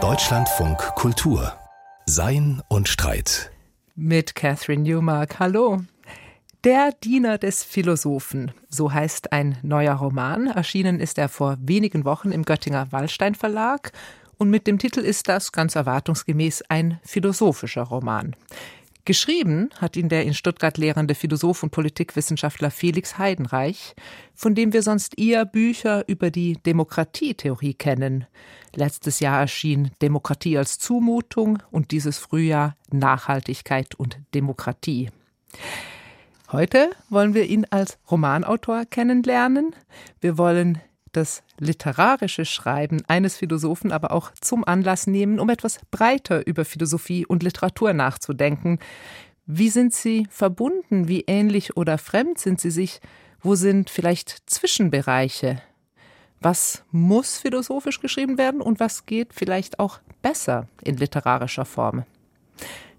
Deutschlandfunk Kultur Sein und Streit mit Catherine Newmark. Hallo. Der Diener des Philosophen, so heißt ein neuer Roman. Erschienen ist er vor wenigen Wochen im Göttinger Wallstein Verlag. Und mit dem Titel ist das ganz erwartungsgemäß ein philosophischer Roman. Geschrieben hat ihn der in Stuttgart lehrende Philosoph und Politikwissenschaftler Felix Heidenreich, von dem wir sonst eher Bücher über die Demokratietheorie kennen. Letztes Jahr erschien Demokratie als Zumutung und dieses Frühjahr Nachhaltigkeit und Demokratie. Heute wollen wir ihn als Romanautor kennenlernen. Wir wollen das literarische Schreiben eines Philosophen aber auch zum Anlass nehmen, um etwas breiter über Philosophie und Literatur nachzudenken. Wie sind sie verbunden? Wie ähnlich oder fremd sind sie sich? Wo sind vielleicht Zwischenbereiche? Was muss philosophisch geschrieben werden und was geht vielleicht auch besser in literarischer Form?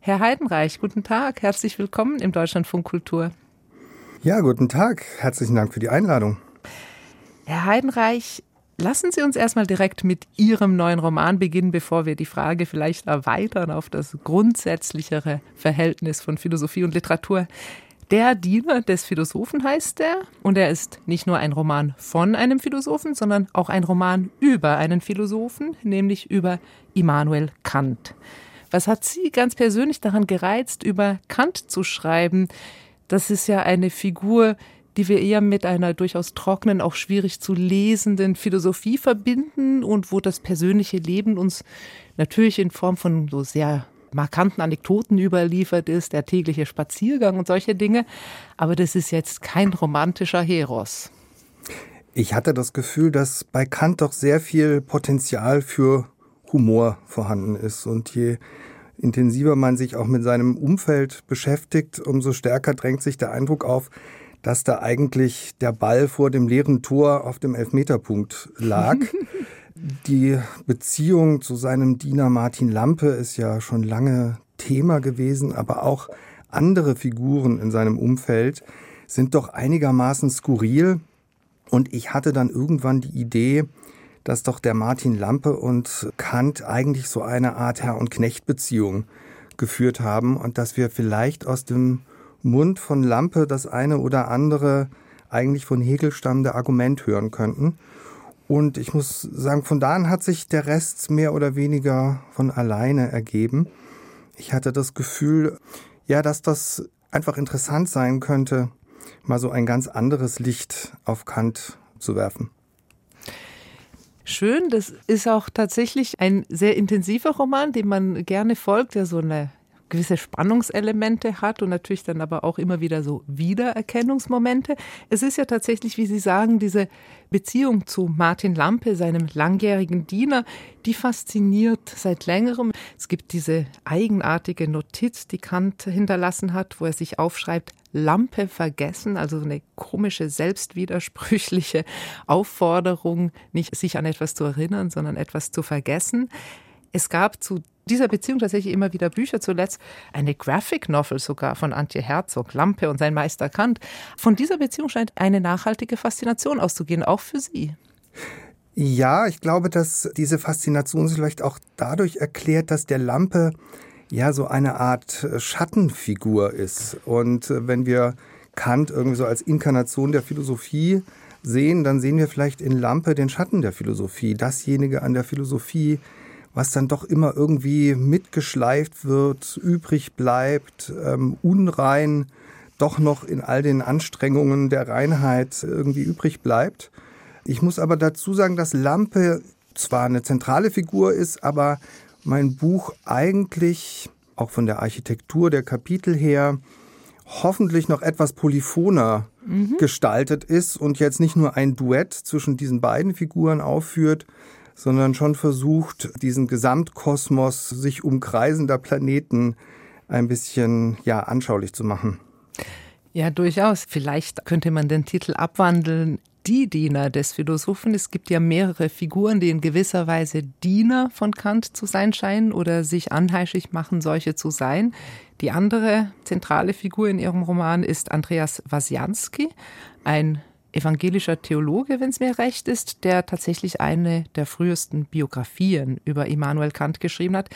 Herr Heidenreich, guten Tag, herzlich willkommen im Deutschlandfunk Kultur. Ja, guten Tag, herzlichen Dank für die Einladung. Herr Heidenreich, lassen Sie uns erstmal direkt mit Ihrem neuen Roman beginnen, bevor wir die Frage vielleicht erweitern auf das grundsätzlichere Verhältnis von Philosophie und Literatur. Der Diener des Philosophen heißt er, und er ist nicht nur ein Roman von einem Philosophen, sondern auch ein Roman über einen Philosophen, nämlich über Immanuel Kant. Was hat Sie ganz persönlich daran gereizt, über Kant zu schreiben? Das ist ja eine Figur, die wir eher mit einer durchaus trockenen, auch schwierig zu lesenden Philosophie verbinden und wo das persönliche Leben uns natürlich in Form von so sehr markanten Anekdoten überliefert ist, der tägliche Spaziergang und solche Dinge. Aber das ist jetzt kein romantischer Heros. Ich hatte das Gefühl, dass bei Kant doch sehr viel Potenzial für Humor vorhanden ist. Und je intensiver man sich auch mit seinem Umfeld beschäftigt, umso stärker drängt sich der Eindruck auf, dass da eigentlich der Ball vor dem leeren Tor auf dem Elfmeterpunkt lag. Die Beziehung zu seinem Diener Martin Lampe ist ja schon lange Thema gewesen, aber auch andere Figuren in seinem Umfeld sind doch einigermaßen skurril. Und ich hatte dann irgendwann die Idee, dass doch der Martin Lampe und Kant eigentlich so eine Art Herr- und Knecht-Beziehung geführt haben und dass wir vielleicht aus dem Mund von Lampe das eine oder andere eigentlich von Hegel stammende Argument hören könnten. Und ich muss sagen, von da an hat sich der Rest mehr oder weniger von alleine ergeben. Ich hatte das Gefühl, ja, dass das einfach interessant sein könnte, mal so ein ganz anderes Licht auf Kant zu werfen. Schön, das ist auch tatsächlich ein sehr intensiver Roman, dem man gerne folgt, der so eine gewisse Spannungselemente hat und natürlich dann aber auch immer wieder so Wiedererkennungsmomente. Es ist ja tatsächlich, wie Sie sagen, diese Beziehung zu Martin Lampe, seinem langjährigen Diener, die fasziniert seit längerem. Es gibt diese eigenartige Notiz, die Kant hinterlassen hat, wo er sich aufschreibt, Lampe vergessen, also eine komische, selbstwidersprüchliche Aufforderung, nicht sich an etwas zu erinnern, sondern etwas zu vergessen. Es gab zu dieser Beziehung tatsächlich immer wieder Bücher, zuletzt eine Graphic Novel sogar von Antje Herzog, Lampe und sein Meister Kant. Von dieser Beziehung scheint eine nachhaltige Faszination auszugehen, auch für Sie. Ja, ich glaube, dass diese Faszination sich vielleicht auch dadurch erklärt, dass der Lampe ja so eine Art Schattenfigur ist. Und äh, wenn wir Kant irgendwie so als Inkarnation der Philosophie sehen, dann sehen wir vielleicht in Lampe den Schatten der Philosophie, dasjenige an der Philosophie, was dann doch immer irgendwie mitgeschleift wird, übrig bleibt, ähm, unrein, doch noch in all den Anstrengungen der Reinheit irgendwie übrig bleibt. Ich muss aber dazu sagen, dass Lampe zwar eine zentrale Figur ist, aber mein Buch eigentlich auch von der Architektur der Kapitel her hoffentlich noch etwas polyphoner mhm. gestaltet ist und jetzt nicht nur ein Duett zwischen diesen beiden Figuren aufführt, sondern schon versucht, diesen Gesamtkosmos sich umkreisender Planeten ein bisschen ja anschaulich zu machen. Ja, durchaus. Vielleicht könnte man den Titel abwandeln. Die Diener des Philosophen. Es gibt ja mehrere Figuren, die in gewisser Weise Diener von Kant zu sein scheinen oder sich anheischig machen, solche zu sein. Die andere zentrale Figur in ihrem Roman ist Andreas Wasianski, ein evangelischer Theologe, wenn es mir recht ist, der tatsächlich eine der frühesten Biografien über Immanuel Kant geschrieben hat.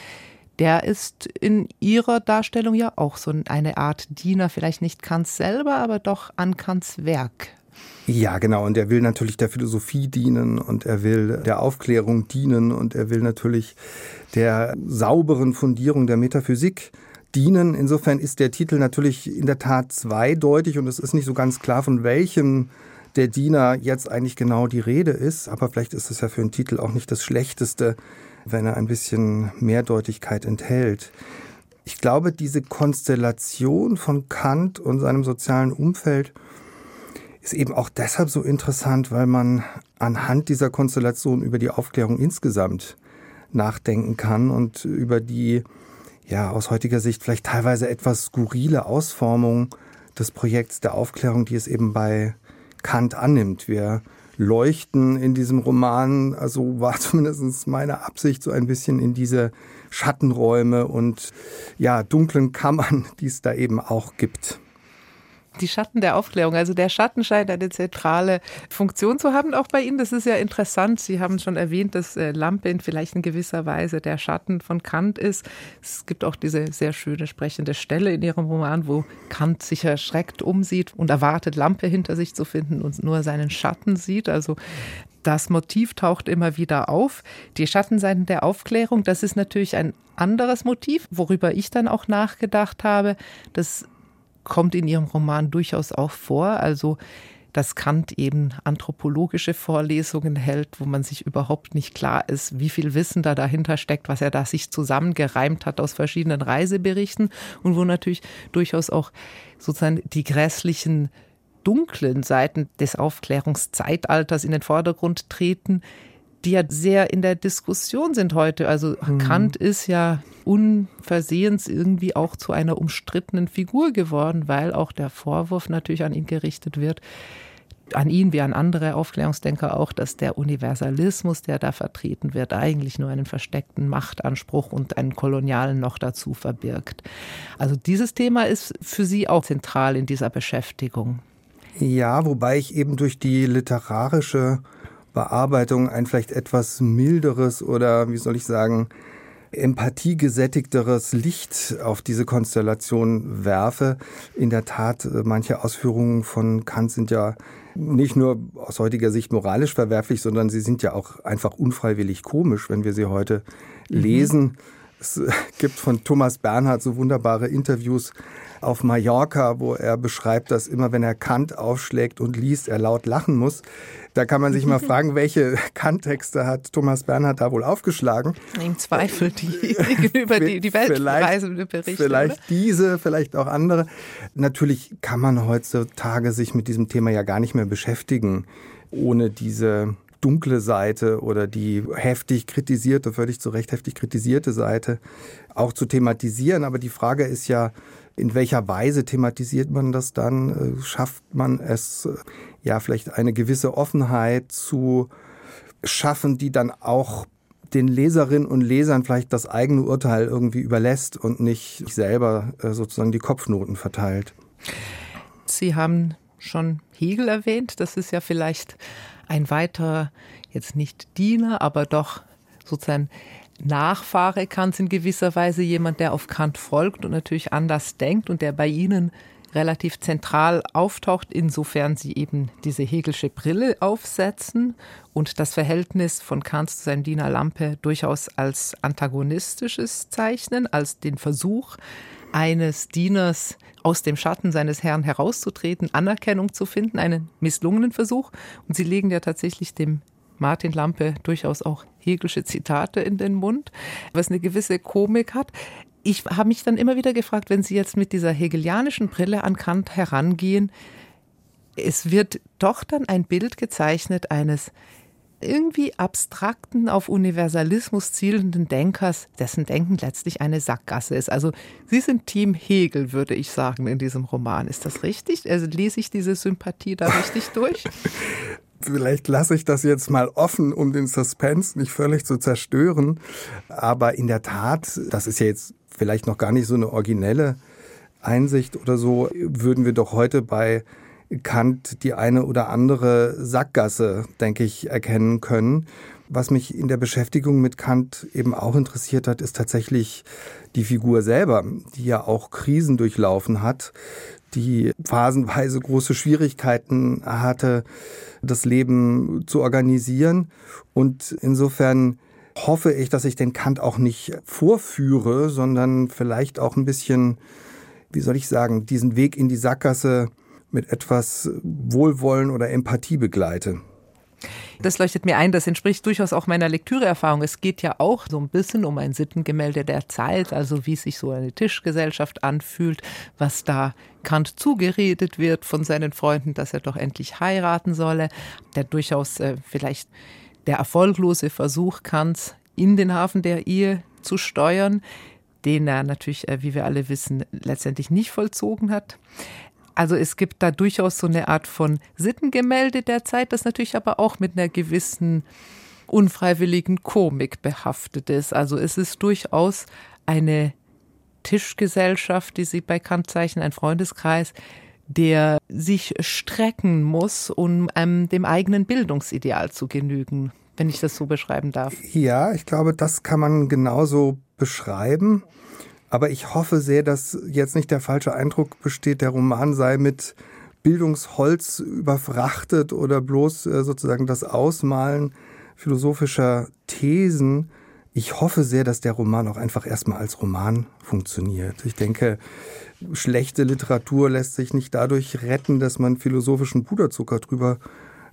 Der ist in ihrer Darstellung ja auch so eine Art Diener, vielleicht nicht Kants selber, aber doch an Kants Werk. Ja, genau. Und er will natürlich der Philosophie dienen und er will der Aufklärung dienen und er will natürlich der sauberen Fundierung der Metaphysik dienen. Insofern ist der Titel natürlich in der Tat zweideutig und es ist nicht so ganz klar, von welchem der Diener jetzt eigentlich genau die Rede ist. Aber vielleicht ist es ja für einen Titel auch nicht das Schlechteste, wenn er ein bisschen Mehrdeutigkeit enthält. Ich glaube, diese Konstellation von Kant und seinem sozialen Umfeld ist eben auch deshalb so interessant, weil man anhand dieser Konstellation über die Aufklärung insgesamt nachdenken kann und über die, ja, aus heutiger Sicht vielleicht teilweise etwas skurrile Ausformung des Projekts der Aufklärung, die es eben bei Kant annimmt. Wir leuchten in diesem Roman, also war zumindest meine Absicht, so ein bisschen in diese Schattenräume und ja, dunklen Kammern, die es da eben auch gibt die Schatten der Aufklärung. Also der Schatten scheint eine zentrale Funktion zu haben, auch bei Ihnen. Das ist ja interessant. Sie haben schon erwähnt, dass äh, Lampe vielleicht in gewisser Weise der Schatten von Kant ist. Es gibt auch diese sehr schöne sprechende Stelle in Ihrem Roman, wo Kant sich erschreckt umsieht und erwartet, Lampe hinter sich zu finden und nur seinen Schatten sieht. Also das Motiv taucht immer wieder auf. Die Schattenseiten der Aufklärung, das ist natürlich ein anderes Motiv, worüber ich dann auch nachgedacht habe. Das kommt in ihrem Roman durchaus auch vor. Also dass Kant eben anthropologische Vorlesungen hält, wo man sich überhaupt nicht klar ist, wie viel Wissen da dahinter steckt, was er da sich zusammengereimt hat aus verschiedenen Reiseberichten und wo natürlich durchaus auch sozusagen die grässlichen dunklen Seiten des Aufklärungszeitalters in den Vordergrund treten, die ja sehr in der Diskussion sind heute. Also mhm. Kant ist ja unversehens irgendwie auch zu einer umstrittenen Figur geworden, weil auch der Vorwurf natürlich an ihn gerichtet wird, an ihn wie an andere Aufklärungsdenker auch, dass der Universalismus, der da vertreten wird, eigentlich nur einen versteckten Machtanspruch und einen kolonialen noch dazu verbirgt. Also dieses Thema ist für Sie auch zentral in dieser Beschäftigung. Ja, wobei ich eben durch die literarische Bearbeitung ein vielleicht etwas milderes oder, wie soll ich sagen, empathiegesättigteres Licht auf diese Konstellation werfe. In der Tat, äh, manche Ausführungen von Kant sind ja nicht nur aus heutiger Sicht moralisch verwerflich, sondern sie sind ja auch einfach unfreiwillig komisch, wenn wir sie heute mhm. lesen. Es gibt von Thomas Bernhard so wunderbare Interviews auf Mallorca, wo er beschreibt, dass immer wenn er Kant aufschlägt und liest, er laut lachen muss. Da kann man sich mal fragen, welche Kant-Texte hat Thomas Bernhard da wohl aufgeschlagen? Im Zweifel die über die, die Weltreisende Berichte. Vielleicht oder? diese, vielleicht auch andere. Natürlich kann man heutzutage sich mit diesem Thema ja gar nicht mehr beschäftigen, ohne diese dunkle Seite oder die heftig kritisierte, völlig zu Recht heftig kritisierte Seite auch zu thematisieren. Aber die Frage ist ja, in welcher Weise thematisiert man das dann? Äh, schafft man es, äh, ja, vielleicht eine gewisse Offenheit zu schaffen, die dann auch den Leserinnen und Lesern vielleicht das eigene Urteil irgendwie überlässt und nicht selber äh, sozusagen die Kopfnoten verteilt. Sie haben schon Hegel erwähnt. Das ist ja vielleicht ein weiterer, jetzt nicht Diener, aber doch sozusagen Nachfahre Kants in gewisser Weise. Jemand, der auf Kant folgt und natürlich anders denkt und der bei Ihnen relativ zentral auftaucht, insofern sie eben diese Hegelsche Brille aufsetzen und das Verhältnis von Kant zu seinem Diener Lampe durchaus als antagonistisches zeichnen, als den Versuch eines Dieners aus dem Schatten seines Herrn herauszutreten, Anerkennung zu finden, einen misslungenen Versuch. Und sie legen ja tatsächlich dem Martin Lampe durchaus auch Hegelsche Zitate in den Mund, was eine gewisse Komik hat. Ich habe mich dann immer wieder gefragt, wenn Sie jetzt mit dieser hegelianischen Brille an Kant herangehen, es wird doch dann ein Bild gezeichnet eines irgendwie abstrakten, auf Universalismus zielenden Denkers, dessen Denken letztlich eine Sackgasse ist. Also Sie sind Team Hegel, würde ich sagen, in diesem Roman. Ist das richtig? Also lese ich diese Sympathie da richtig durch? Vielleicht lasse ich das jetzt mal offen, um den Suspense nicht völlig zu zerstören. Aber in der Tat, das ist ja jetzt vielleicht noch gar nicht so eine originelle Einsicht oder so, würden wir doch heute bei Kant die eine oder andere Sackgasse, denke ich, erkennen können. Was mich in der Beschäftigung mit Kant eben auch interessiert hat, ist tatsächlich die Figur selber, die ja auch Krisen durchlaufen hat, die phasenweise große Schwierigkeiten hatte, das Leben zu organisieren. Und insofern hoffe ich, dass ich den Kant auch nicht vorführe, sondern vielleicht auch ein bisschen, wie soll ich sagen, diesen Weg in die Sackgasse mit etwas Wohlwollen oder Empathie begleite. Das leuchtet mir ein, das entspricht durchaus auch meiner Lektüreerfahrung. Es geht ja auch so ein bisschen um ein Sittengemälde der Zeit, also wie sich so eine Tischgesellschaft anfühlt, was da Kant zugeredet wird von seinen Freunden, dass er doch endlich heiraten solle, der durchaus äh, vielleicht der erfolglose Versuch Kants in den Hafen der Ehe zu steuern, den er natürlich, äh, wie wir alle wissen, letztendlich nicht vollzogen hat. Also es gibt da durchaus so eine Art von Sittengemälde der Zeit, das natürlich aber auch mit einer gewissen unfreiwilligen Komik behaftet ist. Also es ist durchaus eine Tischgesellschaft, die Sie bei Kant zeichnen, ein Freundeskreis, der sich strecken muss, um ähm, dem eigenen Bildungsideal zu genügen, wenn ich das so beschreiben darf. Ja, ich glaube, das kann man genauso beschreiben. Aber ich hoffe sehr, dass jetzt nicht der falsche Eindruck besteht, der Roman sei mit Bildungsholz überfrachtet oder bloß äh, sozusagen das Ausmalen philosophischer Thesen. Ich hoffe sehr, dass der Roman auch einfach erstmal als Roman funktioniert. Ich denke, schlechte Literatur lässt sich nicht dadurch retten, dass man philosophischen Puderzucker drüber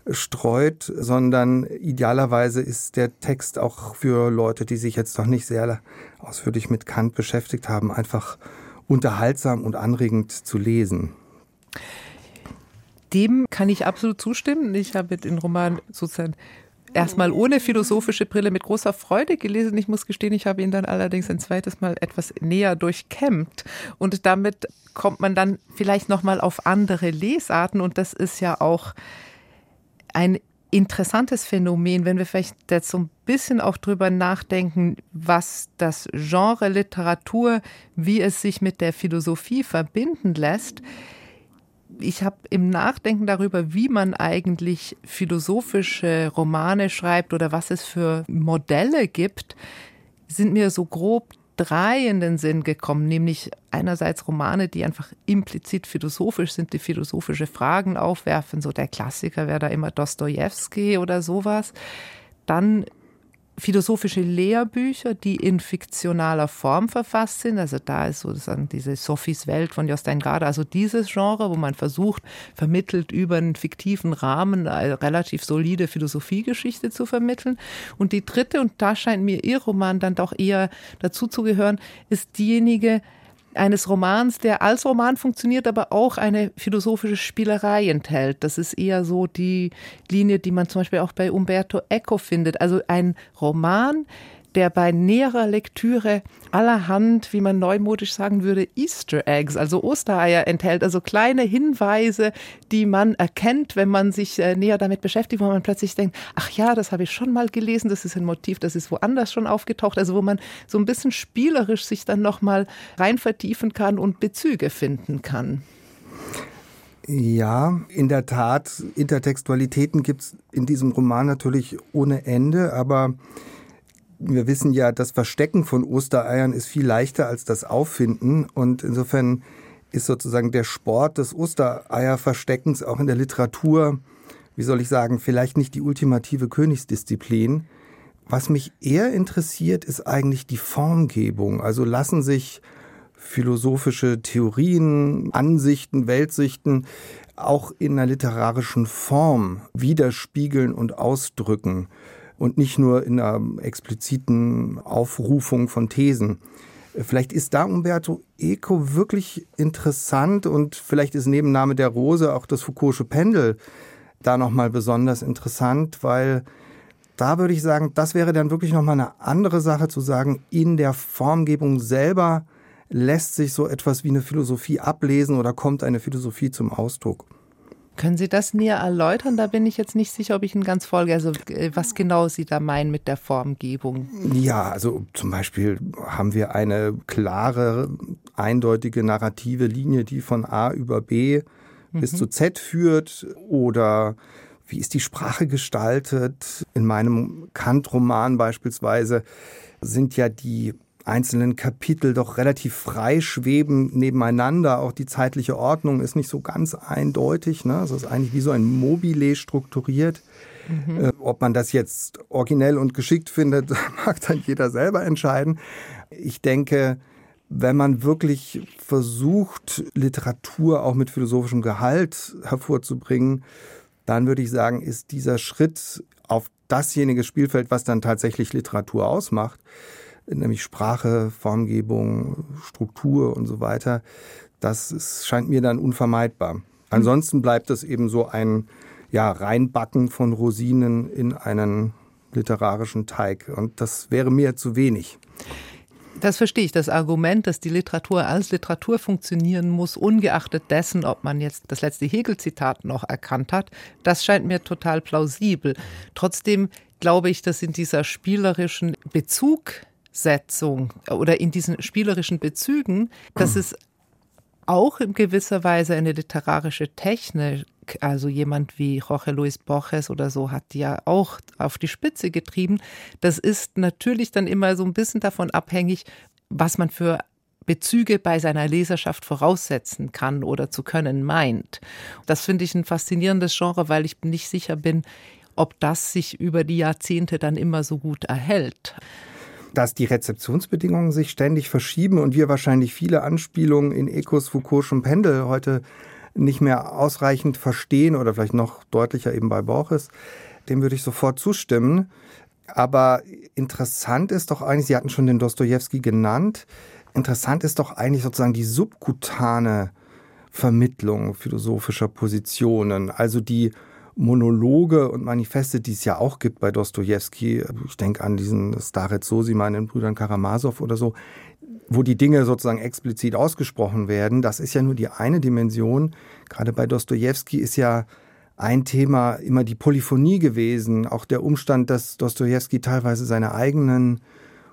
streut, sondern idealerweise ist der Text auch für Leute, die sich jetzt noch nicht sehr ausführlich mit Kant beschäftigt haben, einfach unterhaltsam und anregend zu lesen. Dem kann ich absolut zustimmen. Ich habe den Roman sozusagen erstmal ohne philosophische Brille mit großer Freude gelesen. Ich muss gestehen, ich habe ihn dann allerdings ein zweites Mal etwas näher durchkämmt. Und damit kommt man dann vielleicht nochmal auf andere Lesarten. Und das ist ja auch ein interessantes Phänomen, wenn wir vielleicht jetzt so ein bisschen auch drüber nachdenken, was das Genre Literatur, wie es sich mit der Philosophie verbinden lässt. Ich habe im Nachdenken darüber, wie man eigentlich philosophische Romane schreibt oder was es für Modelle gibt, sind mir so grob drei in den Sinn gekommen, nämlich einerseits Romane, die einfach implizit philosophisch sind, die philosophische Fragen aufwerfen, so der Klassiker wäre da immer Dostoevsky oder sowas. Dann philosophische Lehrbücher, die in fiktionaler Form verfasst sind. Also da ist sozusagen diese Sophies Welt von Jostein Garde, also dieses Genre, wo man versucht, vermittelt über einen fiktiven Rahmen eine relativ solide Philosophiegeschichte zu vermitteln. Und die dritte, und da scheint mir Ihr Roman dann doch eher dazu zu gehören, ist diejenige, eines Romans, der als Roman funktioniert, aber auch eine philosophische Spielerei enthält. Das ist eher so die Linie, die man zum Beispiel auch bei Umberto Eco findet. Also ein Roman, der bei näherer Lektüre allerhand, wie man neumodisch sagen würde, Easter Eggs, also Ostereier enthält, also kleine Hinweise, die man erkennt, wenn man sich äh, näher damit beschäftigt, wo man plötzlich denkt, ach ja, das habe ich schon mal gelesen, das ist ein Motiv, das ist woanders schon aufgetaucht, also wo man so ein bisschen spielerisch sich dann nochmal rein vertiefen kann und Bezüge finden kann. Ja, in der Tat, Intertextualitäten gibt es in diesem Roman natürlich ohne Ende, aber wir wissen ja, das Verstecken von Ostereiern ist viel leichter als das Auffinden. Und insofern ist sozusagen der Sport des Ostereierversteckens auch in der Literatur, wie soll ich sagen, vielleicht nicht die ultimative Königsdisziplin. Was mich eher interessiert, ist eigentlich die Formgebung. Also lassen sich philosophische Theorien, Ansichten, Weltsichten auch in einer literarischen Form widerspiegeln und ausdrücken und nicht nur in einer expliziten Aufrufung von Thesen. Vielleicht ist da Umberto Eco wirklich interessant und vielleicht ist neben Name der Rose auch das Foucault'sche Pendel da nochmal besonders interessant, weil da würde ich sagen, das wäre dann wirklich nochmal eine andere Sache zu sagen, in der Formgebung selber lässt sich so etwas wie eine Philosophie ablesen oder kommt eine Philosophie zum Ausdruck. Können Sie das näher erläutern? Da bin ich jetzt nicht sicher, ob ich Ihnen ganz folge. Also äh, was genau Sie da meinen mit der Formgebung? Ja, also zum Beispiel haben wir eine klare, eindeutige narrative Linie, die von A über B mhm. bis zu Z führt oder wie ist die Sprache gestaltet. In meinem Kant-Roman beispielsweise sind ja die einzelnen Kapitel doch relativ frei schweben nebeneinander. Auch die zeitliche Ordnung ist nicht so ganz eindeutig. Ne? Es ist eigentlich wie so ein Mobile strukturiert. Mhm. Äh, ob man das jetzt originell und geschickt findet, mag dann jeder selber entscheiden. Ich denke, wenn man wirklich versucht, Literatur auch mit philosophischem Gehalt hervorzubringen, dann würde ich sagen, ist dieser Schritt auf dasjenige Spielfeld, was dann tatsächlich Literatur ausmacht, nämlich Sprache, Formgebung, Struktur und so weiter, das ist, scheint mir dann unvermeidbar. Ansonsten bleibt es eben so ein ja, Reinbacken von Rosinen in einen literarischen Teig. Und das wäre mir zu wenig. Das verstehe ich. Das Argument, dass die Literatur als Literatur funktionieren muss, ungeachtet dessen, ob man jetzt das letzte Hegel-Zitat noch erkannt hat, das scheint mir total plausibel. Trotzdem glaube ich, dass in dieser spielerischen Bezugsetzung oder in diesen spielerischen Bezügen, dass es auch in gewisser Weise eine literarische Technik also jemand wie Jorge Luis Borges oder so hat ja auch auf die Spitze getrieben. Das ist natürlich dann immer so ein bisschen davon abhängig, was man für Bezüge bei seiner Leserschaft voraussetzen kann oder zu können meint. Das finde ich ein faszinierendes Genre, weil ich nicht sicher bin, ob das sich über die Jahrzehnte dann immer so gut erhält dass die Rezeptionsbedingungen sich ständig verschieben und wir wahrscheinlich viele Anspielungen in Ecos, Foucault'schem Pendel heute nicht mehr ausreichend verstehen oder vielleicht noch deutlicher eben bei Borges, dem würde ich sofort zustimmen. Aber interessant ist doch eigentlich, Sie hatten schon den Dostoevsky genannt, interessant ist doch eigentlich sozusagen die subkutane Vermittlung philosophischer Positionen, also die Monologe und Manifeste, die es ja auch gibt bei Dostoevsky. Ich denke an diesen Starez Sosiman in Brüdern Karamasow oder so, wo die Dinge sozusagen explizit ausgesprochen werden. Das ist ja nur die eine Dimension. Gerade bei Dostoevsky ist ja ein Thema immer die Polyphonie gewesen. Auch der Umstand, dass Dostoevsky teilweise seine eigenen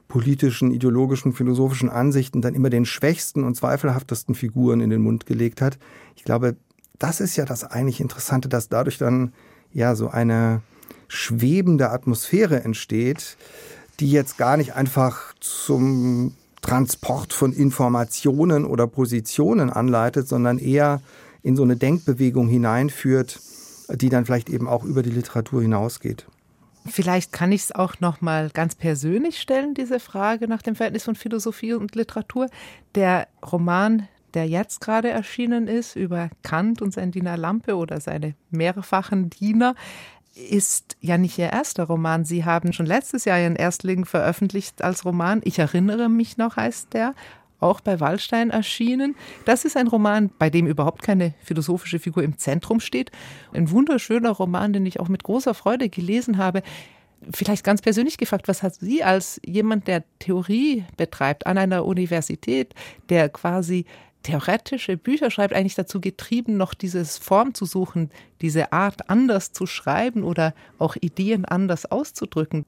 politischen, ideologischen, philosophischen Ansichten dann immer den schwächsten und zweifelhaftesten Figuren in den Mund gelegt hat. Ich glaube, das ist ja das eigentlich Interessante, dass dadurch dann ja so eine schwebende Atmosphäre entsteht, die jetzt gar nicht einfach zum Transport von Informationen oder Positionen anleitet, sondern eher in so eine Denkbewegung hineinführt, die dann vielleicht eben auch über die Literatur hinausgeht. Vielleicht kann ich es auch noch mal ganz persönlich stellen, diese Frage nach dem Verhältnis von Philosophie und Literatur. Der Roman, der jetzt gerade erschienen ist, über Kant und sein Diener Lampe oder seine mehrfachen Diener, ist ja nicht Ihr erster Roman. Sie haben schon letztes Jahr Ihren Erstling veröffentlicht als Roman. Ich erinnere mich noch, heißt der. Auch bei Wallstein erschienen. Das ist ein Roman, bei dem überhaupt keine philosophische Figur im Zentrum steht. Ein wunderschöner Roman, den ich auch mit großer Freude gelesen habe. Vielleicht ganz persönlich gefragt, was hat Sie als jemand, der Theorie betreibt an einer Universität, der quasi theoretische Bücher schreibt, eigentlich dazu getrieben, noch dieses Form zu suchen, diese Art anders zu schreiben oder auch Ideen anders auszudrücken?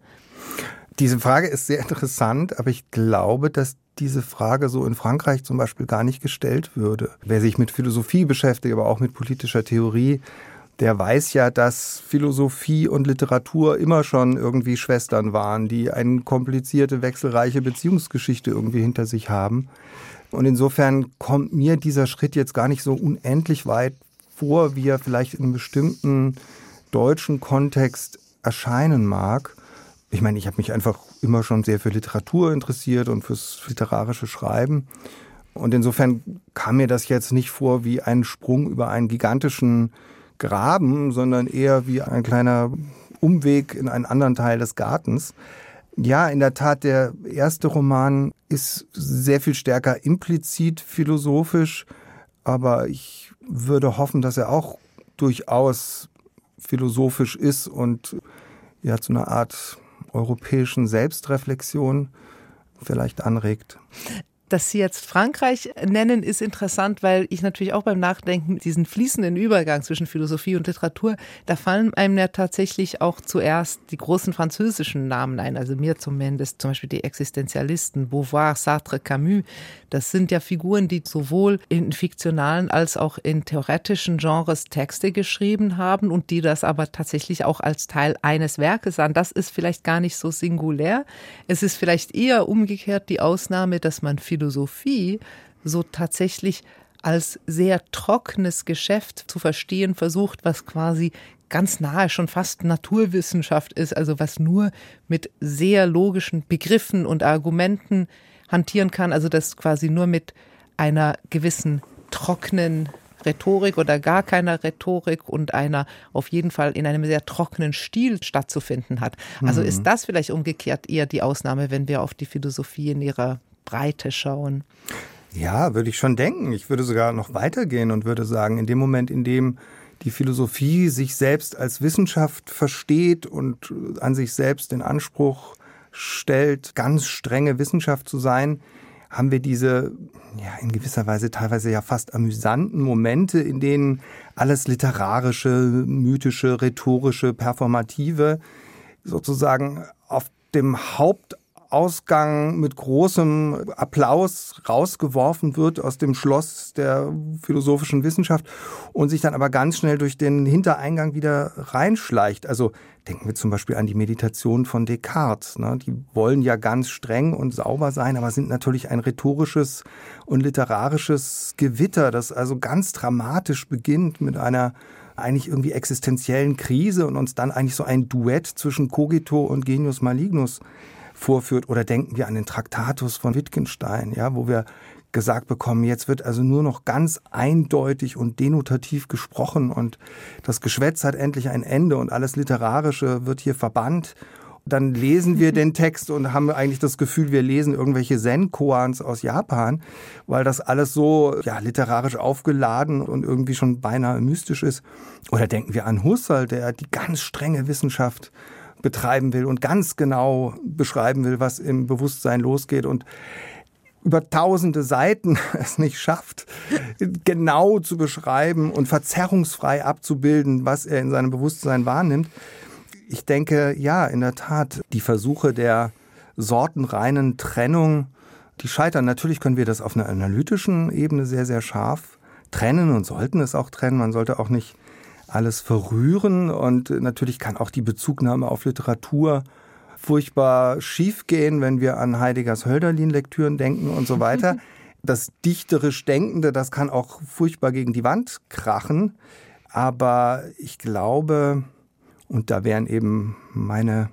Diese Frage ist sehr interessant, aber ich glaube, dass diese Frage so in Frankreich zum Beispiel gar nicht gestellt würde. Wer sich mit Philosophie beschäftigt, aber auch mit politischer Theorie, der weiß ja, dass Philosophie und Literatur immer schon irgendwie Schwestern waren, die eine komplizierte, wechselreiche Beziehungsgeschichte irgendwie hinter sich haben. Und insofern kommt mir dieser Schritt jetzt gar nicht so unendlich weit vor, wie er vielleicht in einem bestimmten deutschen Kontext erscheinen mag. Ich meine, ich habe mich einfach immer schon sehr für Literatur interessiert und fürs literarische Schreiben. Und insofern kam mir das jetzt nicht vor wie ein Sprung über einen gigantischen Graben, sondern eher wie ein kleiner Umweg in einen anderen Teil des Gartens. Ja, in der Tat, der erste Roman ist sehr viel stärker implizit philosophisch, aber ich würde hoffen, dass er auch durchaus philosophisch ist und ja zu einer Art europäischen Selbstreflexion vielleicht anregt. Dass Sie jetzt Frankreich nennen, ist interessant, weil ich natürlich auch beim Nachdenken diesen fließenden Übergang zwischen Philosophie und Literatur, da fallen einem ja tatsächlich auch zuerst die großen französischen Namen ein, also mir zumindest, zum Beispiel die Existenzialisten, Beauvoir, Sartre, Camus. Das sind ja Figuren, die sowohl in fiktionalen als auch in theoretischen Genres Texte geschrieben haben und die das aber tatsächlich auch als Teil eines Werkes sahen. Das ist vielleicht gar nicht so singulär. Es ist vielleicht eher umgekehrt die Ausnahme, dass man Philosophie so tatsächlich als sehr trockenes Geschäft zu verstehen versucht, was quasi ganz nahe schon fast Naturwissenschaft ist, also was nur mit sehr logischen Begriffen und Argumenten hantieren kann, also das quasi nur mit einer gewissen trockenen Rhetorik oder gar keiner Rhetorik und einer auf jeden Fall in einem sehr trockenen Stil stattzufinden hat. Also ist mhm. das vielleicht umgekehrt eher die Ausnahme, wenn wir auf die Philosophie in ihrer Breite schauen? Ja, würde ich schon denken. Ich würde sogar noch weitergehen und würde sagen, in dem Moment, in dem die Philosophie sich selbst als Wissenschaft versteht und an sich selbst den Anspruch stellt, ganz strenge Wissenschaft zu sein, haben wir diese, ja, in gewisser Weise teilweise ja fast amüsanten Momente, in denen alles literarische, mythische, rhetorische, performative sozusagen auf dem Haupt Ausgang mit großem Applaus rausgeworfen wird aus dem Schloss der philosophischen Wissenschaft und sich dann aber ganz schnell durch den Hintereingang wieder reinschleicht. Also denken wir zum Beispiel an die Meditation von Descartes. Ne? Die wollen ja ganz streng und sauber sein, aber sind natürlich ein rhetorisches und literarisches Gewitter, das also ganz dramatisch beginnt mit einer eigentlich irgendwie existenziellen Krise und uns dann eigentlich so ein Duett zwischen Cogito und Genius Malignus vorführt. Oder denken wir an den Traktatus von Wittgenstein, ja, wo wir gesagt bekommen, jetzt wird also nur noch ganz eindeutig und denotativ gesprochen und das Geschwätz hat endlich ein Ende und alles Literarische wird hier verbannt. Dann lesen wir den Text und haben eigentlich das Gefühl, wir lesen irgendwelche Zen-Koans aus Japan, weil das alles so ja, literarisch aufgeladen und irgendwie schon beinahe mystisch ist. Oder denken wir an Husserl, der die ganz strenge Wissenschaft betreiben will und ganz genau beschreiben will, was im Bewusstsein losgeht und über tausende Seiten es nicht schafft, genau zu beschreiben und verzerrungsfrei abzubilden, was er in seinem Bewusstsein wahrnimmt. Ich denke, ja, in der Tat, die Versuche der sortenreinen Trennung, die scheitern. Natürlich können wir das auf einer analytischen Ebene sehr, sehr scharf trennen und sollten es auch trennen. Man sollte auch nicht alles verrühren und natürlich kann auch die Bezugnahme auf Literatur furchtbar schief gehen, wenn wir an Heideggers Hölderlin-Lektüren denken und so weiter. Das dichterisch Denkende, das kann auch furchtbar gegen die Wand krachen. Aber ich glaube, und da wären eben meine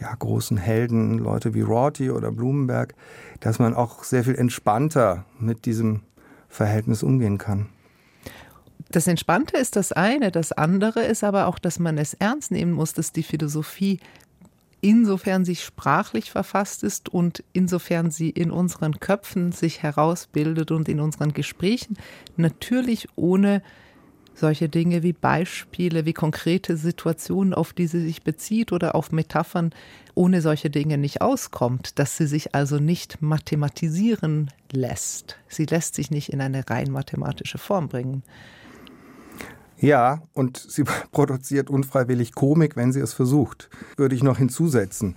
ja, großen Helden, Leute wie Rorty oder Blumenberg, dass man auch sehr viel entspannter mit diesem Verhältnis umgehen kann. Das Entspannte ist das eine, das andere ist aber auch, dass man es ernst nehmen muss, dass die Philosophie insofern sie sprachlich verfasst ist und insofern sie in unseren Köpfen sich herausbildet und in unseren Gesprächen, natürlich ohne solche Dinge wie Beispiele, wie konkrete Situationen, auf die sie sich bezieht oder auf Metaphern, ohne solche Dinge nicht auskommt, dass sie sich also nicht mathematisieren lässt. Sie lässt sich nicht in eine rein mathematische Form bringen. Ja, und sie produziert unfreiwillig Komik, wenn sie es versucht, würde ich noch hinzusetzen.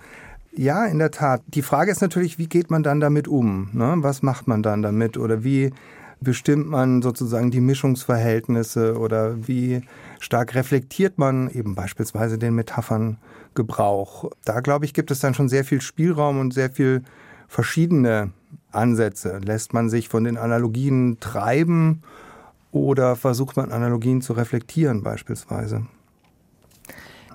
Ja, in der Tat. Die Frage ist natürlich, wie geht man dann damit um? Ne? Was macht man dann damit? Oder wie bestimmt man sozusagen die Mischungsverhältnisse? Oder wie stark reflektiert man eben beispielsweise den Metapherngebrauch? Da, glaube ich, gibt es dann schon sehr viel Spielraum und sehr viel verschiedene Ansätze. Lässt man sich von den Analogien treiben? Oder versucht man Analogien zu reflektieren beispielsweise?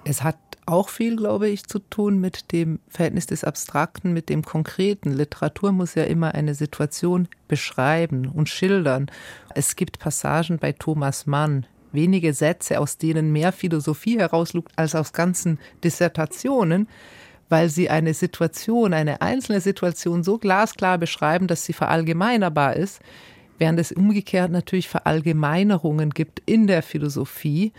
Es hat auch viel, glaube ich, zu tun mit dem Verhältnis des Abstrakten mit dem Konkreten. Literatur muss ja immer eine Situation beschreiben und schildern. Es gibt Passagen bei Thomas Mann, wenige Sätze, aus denen mehr Philosophie herauslugt als aus ganzen Dissertationen, weil sie eine Situation, eine einzelne Situation so glasklar beschreiben, dass sie verallgemeinerbar ist, während es umgekehrt natürlich Verallgemeinerungen gibt in der Philosophie,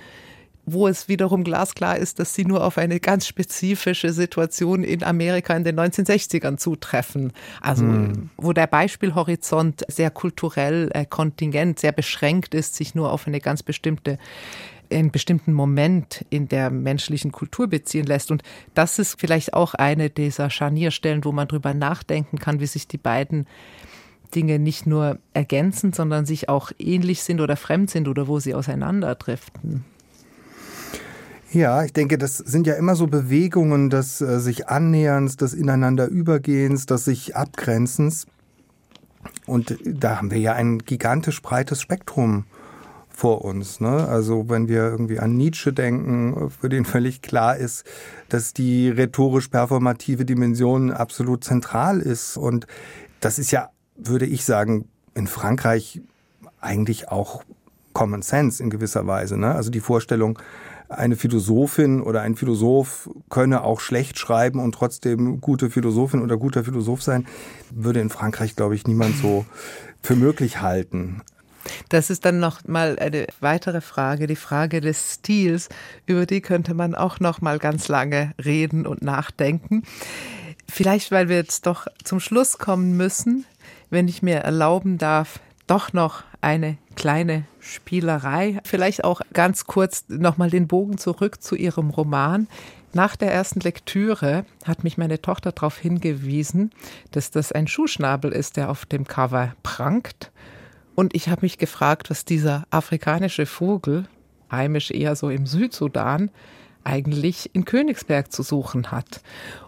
wo es wiederum glasklar ist, dass sie nur auf eine ganz spezifische Situation in Amerika in den 1960ern zutreffen. Also hm. wo der Beispielhorizont sehr kulturell äh, kontingent, sehr beschränkt ist, sich nur auf eine ganz bestimmte einen bestimmten Moment in der menschlichen Kultur beziehen lässt. Und das ist vielleicht auch eine dieser Scharnierstellen, wo man drüber nachdenken kann, wie sich die beiden Dinge nicht nur ergänzen, sondern sich auch ähnlich sind oder fremd sind oder wo sie auseinanderdriften. Ja, ich denke, das sind ja immer so Bewegungen des äh, sich Annäherns, des ineinander Übergehens, des sich Abgrenzens. Und da haben wir ja ein gigantisch breites Spektrum vor uns. Ne? Also wenn wir irgendwie an Nietzsche denken, für den völlig klar ist, dass die rhetorisch-performative Dimension absolut zentral ist. Und das ist ja, würde ich sagen, in Frankreich eigentlich auch Common Sense in gewisser Weise. Ne? Also die Vorstellung, eine Philosophin oder ein Philosoph könne auch schlecht schreiben und trotzdem gute Philosophin oder guter Philosoph sein, würde in Frankreich, glaube ich, niemand so für möglich halten. Das ist dann noch mal eine weitere Frage, die Frage des Stils, über die könnte man auch noch mal ganz lange reden und nachdenken. Vielleicht, weil wir jetzt doch zum Schluss kommen müssen, wenn ich mir erlauben darf, doch noch eine kleine Spielerei. Vielleicht auch ganz kurz nochmal den Bogen zurück zu Ihrem Roman. Nach der ersten Lektüre hat mich meine Tochter darauf hingewiesen, dass das ein Schuhschnabel ist, der auf dem Cover prangt. Und ich habe mich gefragt, was dieser afrikanische Vogel, heimisch eher so im Südsudan, eigentlich in Königsberg zu suchen hat.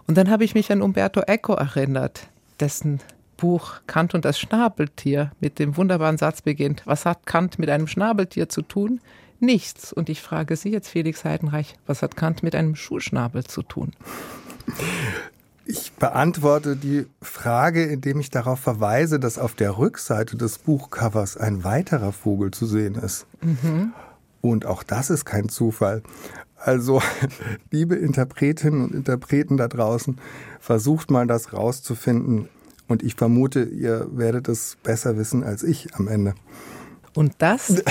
Und dann habe ich mich an Umberto Eco erinnert, dessen Buch Kant und das Schnabeltier mit dem wunderbaren Satz beginnt. Was hat Kant mit einem Schnabeltier zu tun? Nichts. Und ich frage Sie jetzt, Felix Heidenreich, was hat Kant mit einem Schuhschnabel zu tun? Ich beantworte die Frage, indem ich darauf verweise, dass auf der Rückseite des Buchcovers ein weiterer Vogel zu sehen ist. Mhm. Und auch das ist kein Zufall. Also, liebe Interpretinnen und Interpreten da draußen, versucht mal das rauszufinden. Und ich vermute, ihr werdet es besser wissen als ich am Ende. Und das,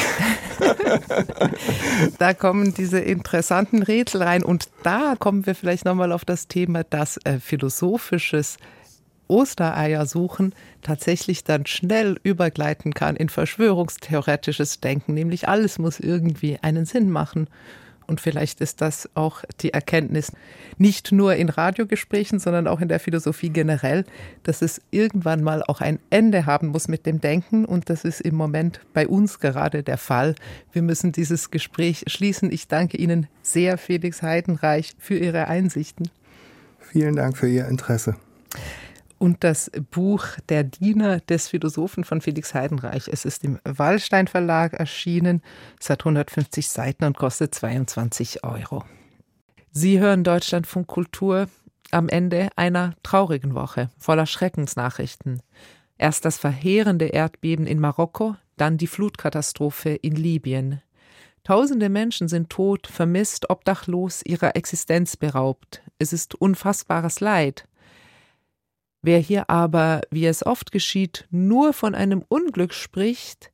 da kommen diese interessanten Rätsel rein. Und da kommen wir vielleicht nochmal auf das Thema, dass äh, philosophisches Ostereier suchen tatsächlich dann schnell übergleiten kann in verschwörungstheoretisches Denken, nämlich alles muss irgendwie einen Sinn machen. Und vielleicht ist das auch die Erkenntnis, nicht nur in Radiogesprächen, sondern auch in der Philosophie generell, dass es irgendwann mal auch ein Ende haben muss mit dem Denken. Und das ist im Moment bei uns gerade der Fall. Wir müssen dieses Gespräch schließen. Ich danke Ihnen sehr, Felix Heidenreich, für Ihre Einsichten. Vielen Dank für Ihr Interesse und das Buch Der Diener des Philosophen von Felix Heidenreich. Es ist im Wallstein Verlag erschienen. Es hat 150 Seiten und kostet 22 Euro. Sie hören Deutschlandfunk Kultur am Ende einer traurigen Woche voller Schreckensnachrichten. Erst das verheerende Erdbeben in Marokko, dann die Flutkatastrophe in Libyen. Tausende Menschen sind tot, vermisst, obdachlos, ihrer Existenz beraubt. Es ist unfassbares Leid. Wer hier aber, wie es oft geschieht, nur von einem Unglück spricht,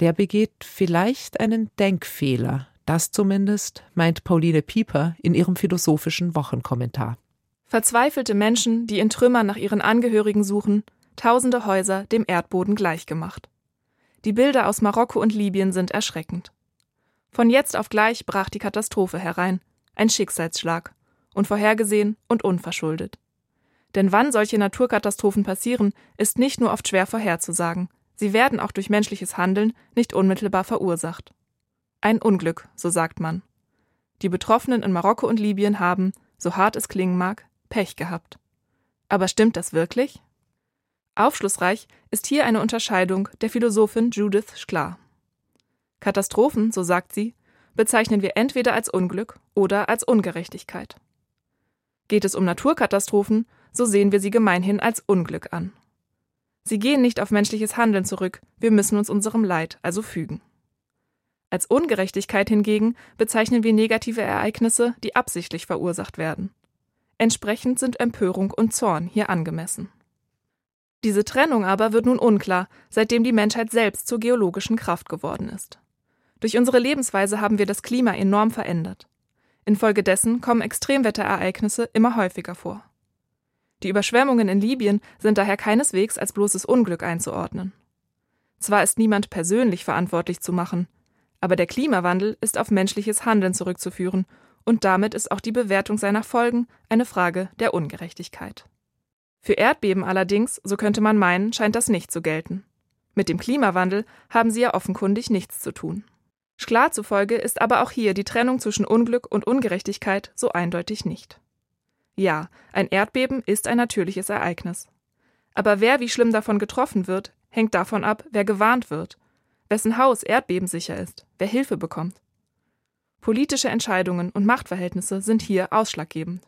der begeht vielleicht einen Denkfehler. Das zumindest meint Pauline Pieper in ihrem philosophischen Wochenkommentar. Verzweifelte Menschen, die in Trümmern nach ihren Angehörigen suchen, tausende Häuser dem Erdboden gleichgemacht. Die Bilder aus Marokko und Libyen sind erschreckend. Von jetzt auf gleich brach die Katastrophe herein, ein Schicksalsschlag, unvorhergesehen und unverschuldet. Denn wann solche Naturkatastrophen passieren, ist nicht nur oft schwer vorherzusagen. Sie werden auch durch menschliches Handeln nicht unmittelbar verursacht. Ein Unglück, so sagt man. Die Betroffenen in Marokko und Libyen haben, so hart es klingen mag, Pech gehabt. Aber stimmt das wirklich? Aufschlussreich ist hier eine Unterscheidung der Philosophin Judith Sklar. Katastrophen, so sagt sie, bezeichnen wir entweder als Unglück oder als Ungerechtigkeit. Geht es um Naturkatastrophen, so sehen wir sie gemeinhin als Unglück an. Sie gehen nicht auf menschliches Handeln zurück, wir müssen uns unserem Leid also fügen. Als Ungerechtigkeit hingegen bezeichnen wir negative Ereignisse, die absichtlich verursacht werden. Entsprechend sind Empörung und Zorn hier angemessen. Diese Trennung aber wird nun unklar, seitdem die Menschheit selbst zur geologischen Kraft geworden ist. Durch unsere Lebensweise haben wir das Klima enorm verändert. Infolgedessen kommen Extremwetterereignisse immer häufiger vor. Die Überschwemmungen in Libyen sind daher keineswegs als bloßes Unglück einzuordnen. Zwar ist niemand persönlich verantwortlich zu machen, aber der Klimawandel ist auf menschliches Handeln zurückzuführen und damit ist auch die Bewertung seiner Folgen eine Frage der Ungerechtigkeit. Für Erdbeben allerdings, so könnte man meinen, scheint das nicht zu gelten. Mit dem Klimawandel haben sie ja offenkundig nichts zu tun. Schklar zufolge ist aber auch hier die Trennung zwischen Unglück und Ungerechtigkeit so eindeutig nicht. Ja, ein Erdbeben ist ein natürliches Ereignis. Aber wer wie schlimm davon getroffen wird, hängt davon ab, wer gewarnt wird, wessen Haus erdbebensicher ist, wer Hilfe bekommt. Politische Entscheidungen und Machtverhältnisse sind hier ausschlaggebend.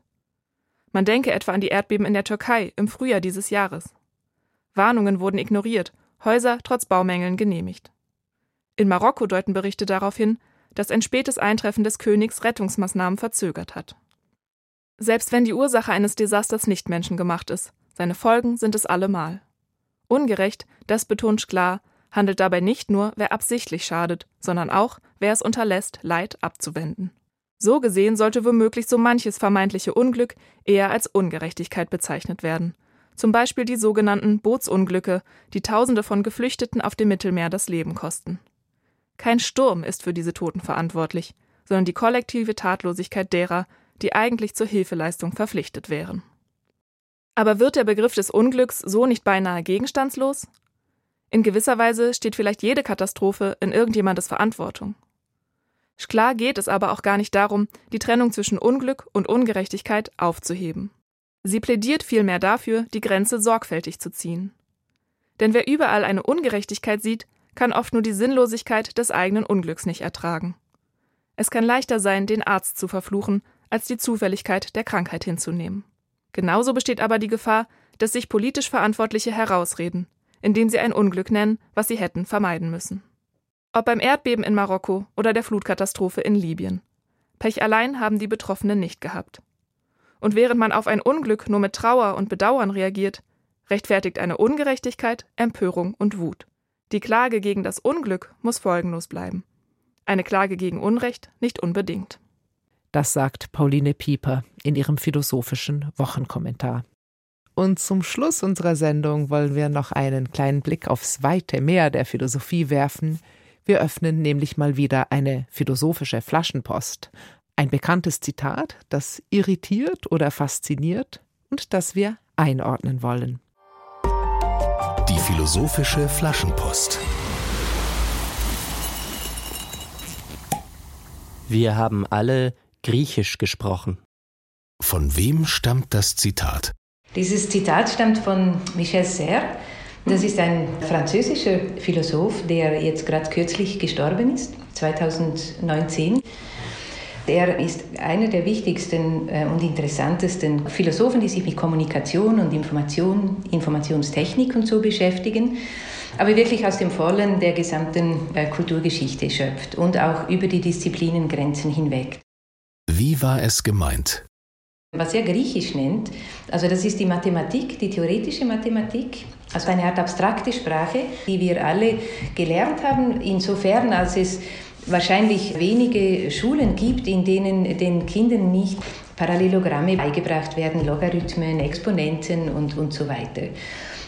Man denke etwa an die Erdbeben in der Türkei im Frühjahr dieses Jahres. Warnungen wurden ignoriert, Häuser trotz Baumängeln genehmigt. In Marokko deuten Berichte darauf hin, dass ein spätes Eintreffen des Königs Rettungsmaßnahmen verzögert hat. Selbst wenn die Ursache eines Desasters nicht menschengemacht ist, seine Folgen sind es allemal. Ungerecht, das betont klar, handelt dabei nicht nur, wer absichtlich schadet, sondern auch, wer es unterlässt, Leid abzuwenden. So gesehen sollte womöglich so manches vermeintliche Unglück eher als Ungerechtigkeit bezeichnet werden. Zum Beispiel die sogenannten Bootsunglücke, die Tausende von Geflüchteten auf dem Mittelmeer das Leben kosten. Kein Sturm ist für diese Toten verantwortlich, sondern die kollektive Tatlosigkeit derer, die eigentlich zur Hilfeleistung verpflichtet wären. Aber wird der Begriff des Unglücks so nicht beinahe gegenstandslos? In gewisser Weise steht vielleicht jede Katastrophe in irgendjemandes Verantwortung. Klar geht es aber auch gar nicht darum, die Trennung zwischen Unglück und Ungerechtigkeit aufzuheben. Sie plädiert vielmehr dafür, die Grenze sorgfältig zu ziehen. Denn wer überall eine Ungerechtigkeit sieht, kann oft nur die Sinnlosigkeit des eigenen Unglücks nicht ertragen. Es kann leichter sein, den Arzt zu verfluchen, als die Zufälligkeit der Krankheit hinzunehmen. Genauso besteht aber die Gefahr, dass sich politisch Verantwortliche herausreden, indem sie ein Unglück nennen, was sie hätten vermeiden müssen. Ob beim Erdbeben in Marokko oder der Flutkatastrophe in Libyen. Pech allein haben die Betroffenen nicht gehabt. Und während man auf ein Unglück nur mit Trauer und Bedauern reagiert, rechtfertigt eine Ungerechtigkeit Empörung und Wut. Die Klage gegen das Unglück muss folgenlos bleiben. Eine Klage gegen Unrecht nicht unbedingt. Das sagt Pauline Pieper in ihrem philosophischen Wochenkommentar. Und zum Schluss unserer Sendung wollen wir noch einen kleinen Blick aufs weite Meer der Philosophie werfen, wir öffnen nämlich mal wieder eine philosophische Flaschenpost. Ein bekanntes Zitat, das irritiert oder fasziniert und das wir einordnen wollen. Die philosophische Flaschenpost. Wir haben alle Griechisch gesprochen. Von wem stammt das Zitat? Dieses Zitat stammt von Michel Serres das ist ein französischer Philosoph, der jetzt gerade kürzlich gestorben ist, 2019. Er ist einer der wichtigsten äh, und interessantesten Philosophen, die sich mit Kommunikation und Information, Informationstechnik und so beschäftigen, aber wirklich aus dem Vollen der gesamten äh, Kulturgeschichte schöpft und auch über die Disziplinengrenzen hinweg. Wie war es gemeint? Was er Griechisch nennt, also das ist die Mathematik, die theoretische Mathematik, also eine Art abstrakte Sprache, die wir alle gelernt haben, insofern als es wahrscheinlich wenige Schulen gibt, in denen den Kindern nicht Parallelogramme beigebracht werden, Logarithmen, Exponenten und, und so weiter.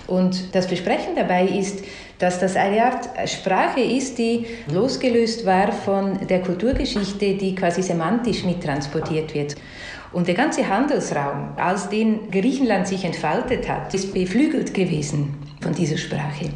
Und das Versprechen dabei ist, dass das eine Art Sprache ist, die losgelöst war von der Kulturgeschichte, die quasi semantisch mittransportiert wird. Und der ganze Handelsraum, als den Griechenland sich entfaltet hat, ist beflügelt gewesen von dieser Sprache.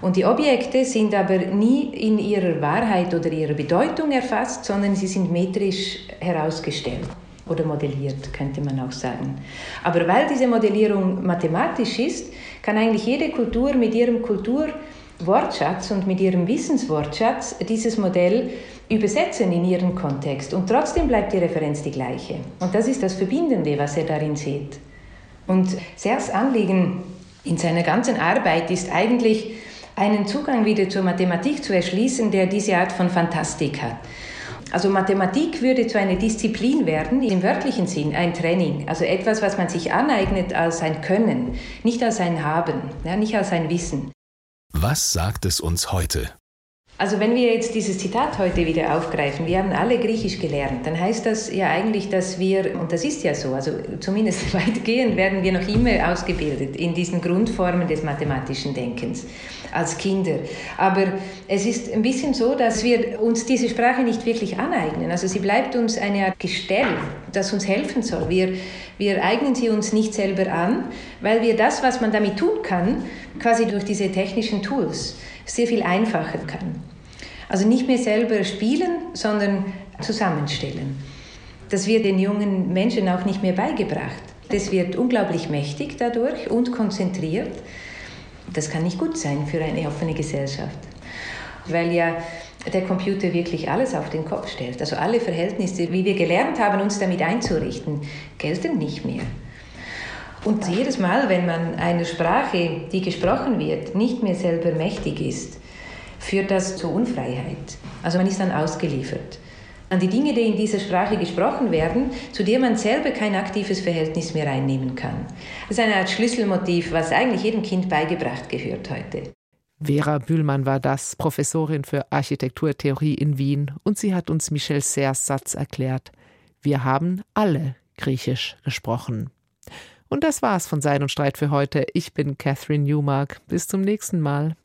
Und die Objekte sind aber nie in ihrer Wahrheit oder ihrer Bedeutung erfasst, sondern sie sind metrisch herausgestellt oder modelliert, könnte man auch sagen. Aber weil diese Modellierung mathematisch ist, kann eigentlich jede Kultur mit ihrem Kulturwortschatz und mit ihrem Wissenswortschatz dieses Modell übersetzen in ihren Kontext und trotzdem bleibt die Referenz die gleiche. Und das ist das Verbindende, was er darin sieht. Und Serres Anliegen in seiner ganzen Arbeit ist eigentlich, einen Zugang wieder zur Mathematik zu erschließen, der diese Art von Fantastik hat. Also Mathematik würde zu einer Disziplin werden, im wörtlichen Sinn, ein Training, also etwas, was man sich aneignet als ein Können, nicht als ein Haben, ja, nicht als ein Wissen. Was sagt es uns heute? Also wenn wir jetzt dieses Zitat heute wieder aufgreifen, wir haben alle Griechisch gelernt, dann heißt das ja eigentlich, dass wir, und das ist ja so, also zumindest weitgehend werden wir noch immer ausgebildet in diesen Grundformen des mathematischen Denkens als Kinder. Aber es ist ein bisschen so, dass wir uns diese Sprache nicht wirklich aneignen. Also sie bleibt uns eine Art Gestell, das uns helfen soll. Wir, wir eignen sie uns nicht selber an, weil wir das, was man damit tun kann, quasi durch diese technischen Tools, sehr viel einfacher kann. Also nicht mehr selber spielen, sondern zusammenstellen. Das wird den jungen Menschen auch nicht mehr beigebracht. Das wird unglaublich mächtig dadurch und konzentriert. Das kann nicht gut sein für eine offene Gesellschaft, weil ja der Computer wirklich alles auf den Kopf stellt. Also alle Verhältnisse, wie wir gelernt haben, uns damit einzurichten, gelten nicht mehr. Und jedes Mal, wenn man eine Sprache, die gesprochen wird, nicht mehr selber mächtig ist, führt das zu Unfreiheit. Also man ist dann ausgeliefert an die Dinge, die in dieser Sprache gesprochen werden, zu der man selber kein aktives Verhältnis mehr einnehmen kann. Das ist eine Art Schlüsselmotiv, was eigentlich jedem Kind beigebracht gehört heute. Vera Bühlmann war das, Professorin für Architekturtheorie in Wien, und sie hat uns Michel Serres Satz erklärt. Wir haben alle Griechisch gesprochen. Und das war's von Sein und Streit für heute. Ich bin Catherine Newmark. Bis zum nächsten Mal.